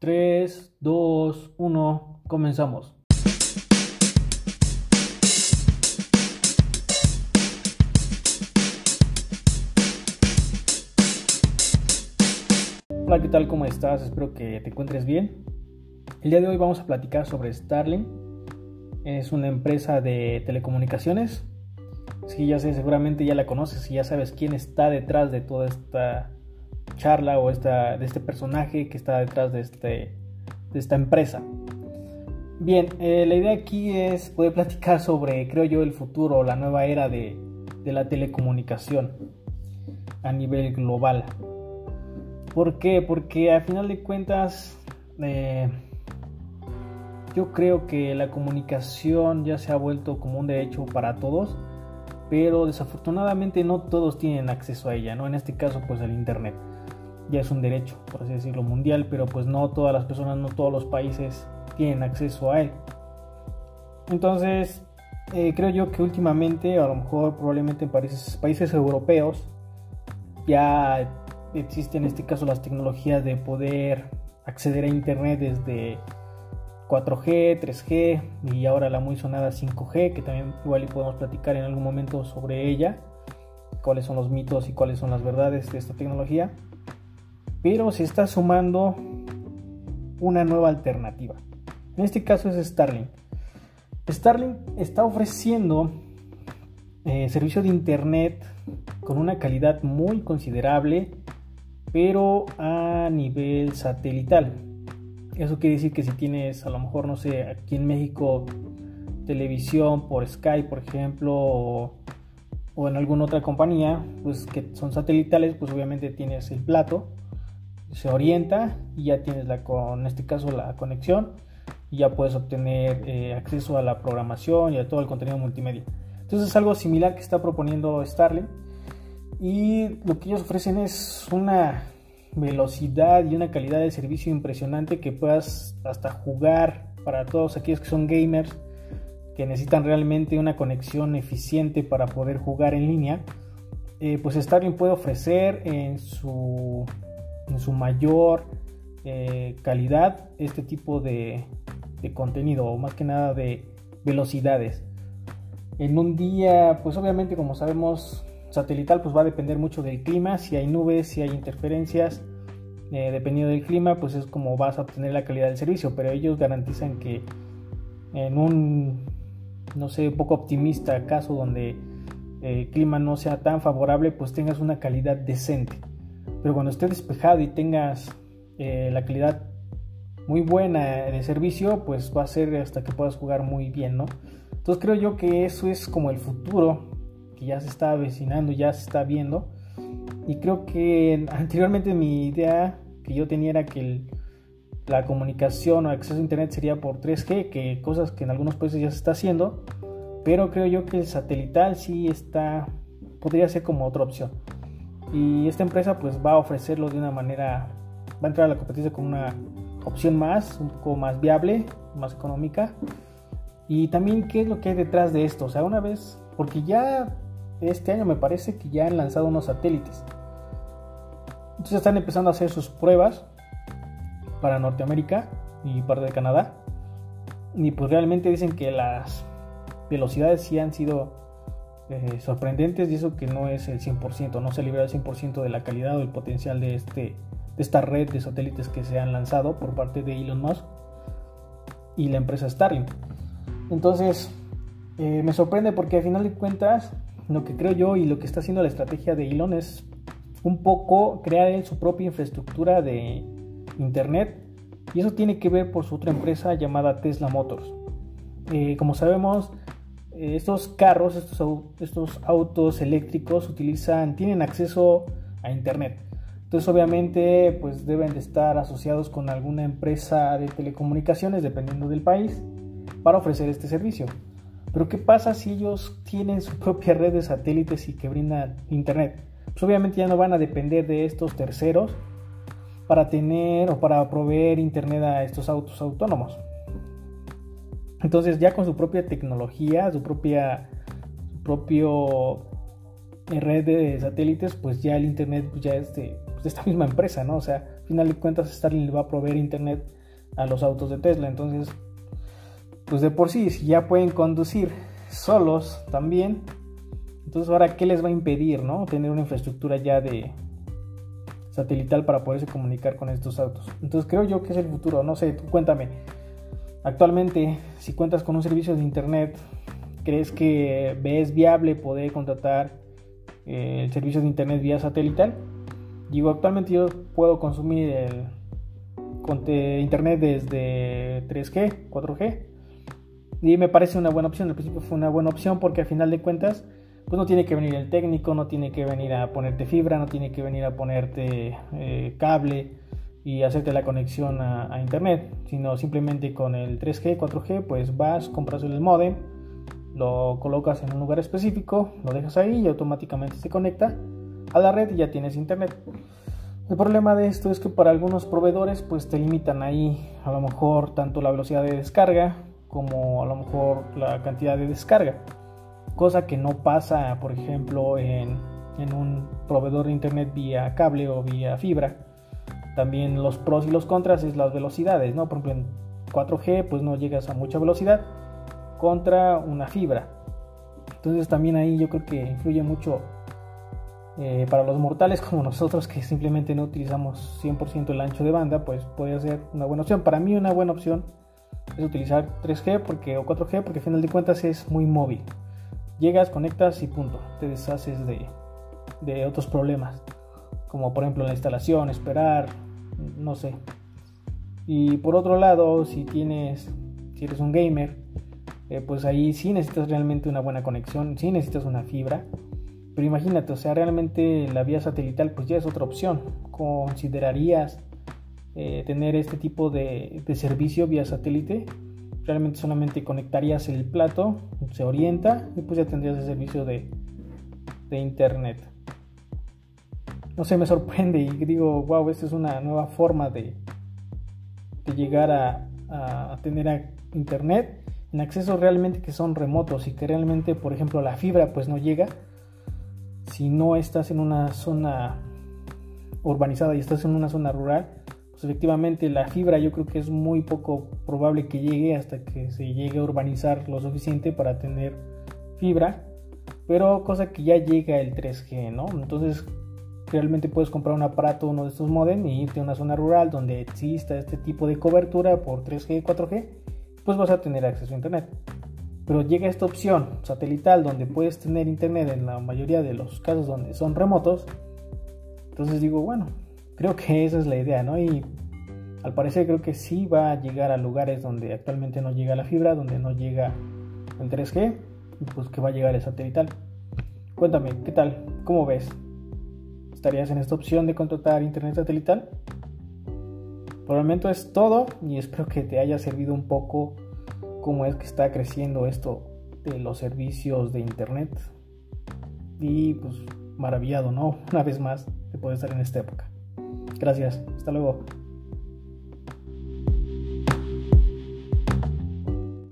3, 2, 1, comenzamos. Hola, ¿qué tal? ¿Cómo estás? Espero que te encuentres bien. El día de hoy vamos a platicar sobre Starlink. Es una empresa de telecomunicaciones. Sí, ya sé, seguramente ya la conoces y ya sabes quién está detrás de toda esta charla o esta, de este personaje que está detrás de, este, de esta empresa. Bien, eh, la idea aquí es poder platicar sobre, creo yo, el futuro, la nueva era de, de la telecomunicación a nivel global. ¿Por qué? Porque a final de cuentas, eh, yo creo que la comunicación ya se ha vuelto como un derecho para todos, pero desafortunadamente no todos tienen acceso a ella, ¿no? En este caso, pues el Internet ya es un derecho, por así decirlo, mundial, pero pues no todas las personas, no todos los países tienen acceso a él. Entonces, eh, creo yo que últimamente, a lo mejor probablemente en países, europeos, ya existen en este caso las tecnologías de poder acceder a Internet desde 4G, 3G y ahora la muy sonada 5G, que también igual podemos platicar en algún momento sobre ella, cuáles son los mitos y cuáles son las verdades de esta tecnología pero se está sumando una nueva alternativa. En este caso es Starlink. Starlink está ofreciendo eh, servicio de internet con una calidad muy considerable, pero a nivel satelital. Eso quiere decir que si tienes, a lo mejor, no sé, aquí en México, televisión por Skype, por ejemplo, o, o en alguna otra compañía, pues que son satelitales, pues obviamente tienes el plato se orienta y ya tienes la, con este caso la conexión y ya puedes obtener eh, acceso a la programación y a todo el contenido multimedia. Entonces es algo similar que está proponiendo Starlink y lo que ellos ofrecen es una velocidad y una calidad de servicio impresionante que puedas hasta jugar para todos aquellos que son gamers que necesitan realmente una conexión eficiente para poder jugar en línea. Eh, pues Starlink puede ofrecer en su en su mayor eh, calidad este tipo de, contenido o más que nada de velocidades. En un día, pues obviamente como sabemos, satelital pues va a depender mucho del clima, si hay nubes, si hay interferencias, eh, dependiendo del clima, pues es como vas a obtener la calidad del servicio, pero ellos garantizan que en un, no sé, poco optimista caso donde el clima no sea tan favorable, pues tengas una calidad decente. Pero cuando esté despejado y tengas eh, la calidad muy buena de servicio, pues va a ser hasta que puedas jugar muy bien, ¿no? Entonces creo yo que eso es como el futuro que ya se está avecinando, ya se está viendo. Y creo que anteriormente mi idea que yo tenía era que la comunicación o acceso a internet sería por 3G, que cosas que en algunos países ya se está haciendo. Pero creo yo que el satelital sí está, podría ser como otra opción. Y esta empresa pues va a ofrecerlo de una manera, va a entrar a la competencia con una opción más, un poco más viable, más económica. Y también qué es lo que hay detrás de esto. O sea, una vez, porque ya este año me parece que ya han lanzado unos satélites. Entonces están empezando a hacer sus pruebas para Norteamérica y parte de Canadá. Y pues realmente dicen que las velocidades sí han sido eh, sorprendentes y eso que no es el 100%, no se libera el 100% de la calidad o el potencial de, este, de esta red de satélites que se han lanzado por parte de Elon Musk y la empresa Starlink. Entonces, eh, me sorprende porque al final de cuentas, lo que creo yo y lo que está haciendo la estrategia de Elon es un poco crear su propia infraestructura de Internet y eso tiene que ver por su otra empresa llamada Tesla Motors. Eh, como sabemos, estos carros, estos, autos eléctricos utilizan, tienen acceso a internet. Entonces obviamente pues deben de estar asociados con alguna empresa de telecomunicaciones dependiendo del país para ofrecer este servicio. Pero ¿qué pasa si ellos tienen su propia red de satélites y que brindan internet? Pues obviamente ya no van a depender de estos terceros para tener o para proveer internet a estos autos autónomos. Entonces ya con su propia tecnología, su propia propio red de satélites, pues ya el internet pues ya es de, pues, esta misma empresa, ¿no? O sea, al final de cuentas Starlink le va a proveer internet a los autos de Tesla. Entonces, pues de por sí, si ya pueden conducir solos también, entonces ahora, ¿qué les va a impedir, no? Tener una infraestructura ya de satelital para poderse comunicar con estos autos. Entonces creo yo que es el futuro. No sé, tú cuéntame. Actualmente, si cuentas con un servicio de internet, ¿crees que ves viable poder contratar eh, el servicio de internet vía satelital? Digo, actualmente yo puedo consumir el internet desde 3G, 4G. Y me parece una buena opción. Al principio fue una buena opción porque al final de cuentas, pues no tiene que venir el técnico, no tiene que venir a ponerte fibra, no tiene que venir a ponerte eh, cable y hacerte la conexión a, internet, sino simplemente con el 3G, 4G, pues vas, compras el modem, lo colocas en un lugar específico, lo dejas ahí y automáticamente se conecta a la red y ya tienes internet. El problema de esto es que para algunos proveedores pues te limitan ahí a lo mejor tanto la velocidad de descarga como a lo mejor la cantidad de descarga. Cosa que no pasa por ejemplo en, en un proveedor de internet vía cable o vía fibra. También los pros y los contras es las velocidades, ¿no? Por ejemplo en 4G pues no llegas a mucha velocidad contra una fibra. Entonces también ahí yo creo que influye mucho eh, para los mortales como nosotros que simplemente no utilizamos 100% el ancho de banda, pues puede ser una buena opción. Para mí una buena opción es utilizar 3G porque, o 4G porque al final de cuentas es muy móvil. Llegas, conectas y punto. Te deshaces de, de otros problemas. Como por ejemplo la instalación, esperar, no sé. Y por otro lado, si tienes, si eres un gamer, eh, pues ahí sí necesitas realmente una buena conexión, sí necesitas una fibra pero imagínate, o sea, realmente la vía satelital pues ya es otra opción. ¿Considerarías eh, tener este tipo de, servicio vía satélite? Realmente solamente conectarías el plato, se orienta y pues ya tendrías el servicio de, internet. No sé, me sorprende y digo, wow, esta es una nueva forma de, de llegar a, a tener a internet en accesos realmente que son remotos y que realmente, por ejemplo, la fibra pues no llega si no estás en una zona urbanizada y estás en una zona rural, pues efectivamente la fibra yo creo que es muy poco probable que llegue hasta que se llegue a urbanizar lo suficiente para tener fibra, pero cosa que ya llega el 3G, ¿no? Entonces realmente puedes comprar un aparato, uno de estos modem y irte a una zona rural donde exista este tipo de cobertura por 3G, 4G, pues vas a tener acceso a internet pero llega esta opción satelital donde puedes tener internet en la mayoría de los casos donde son remotos. Entonces digo, bueno, creo que esa es la idea, ¿no? Y al parecer creo que sí va a llegar a lugares donde actualmente no llega la fibra, donde no llega el 3G, pues que va a llegar el satelital. Cuéntame, ¿qué tal? ¿Cómo ves? ¿Estarías en esta opción de contratar internet satelital? Por el momento es todo y espero que te haya servido un poco cómo es que está creciendo esto de los servicios de internet. Y pues maravillado, ¿no? Una vez más de poder estar en esta época. Gracias, hasta luego.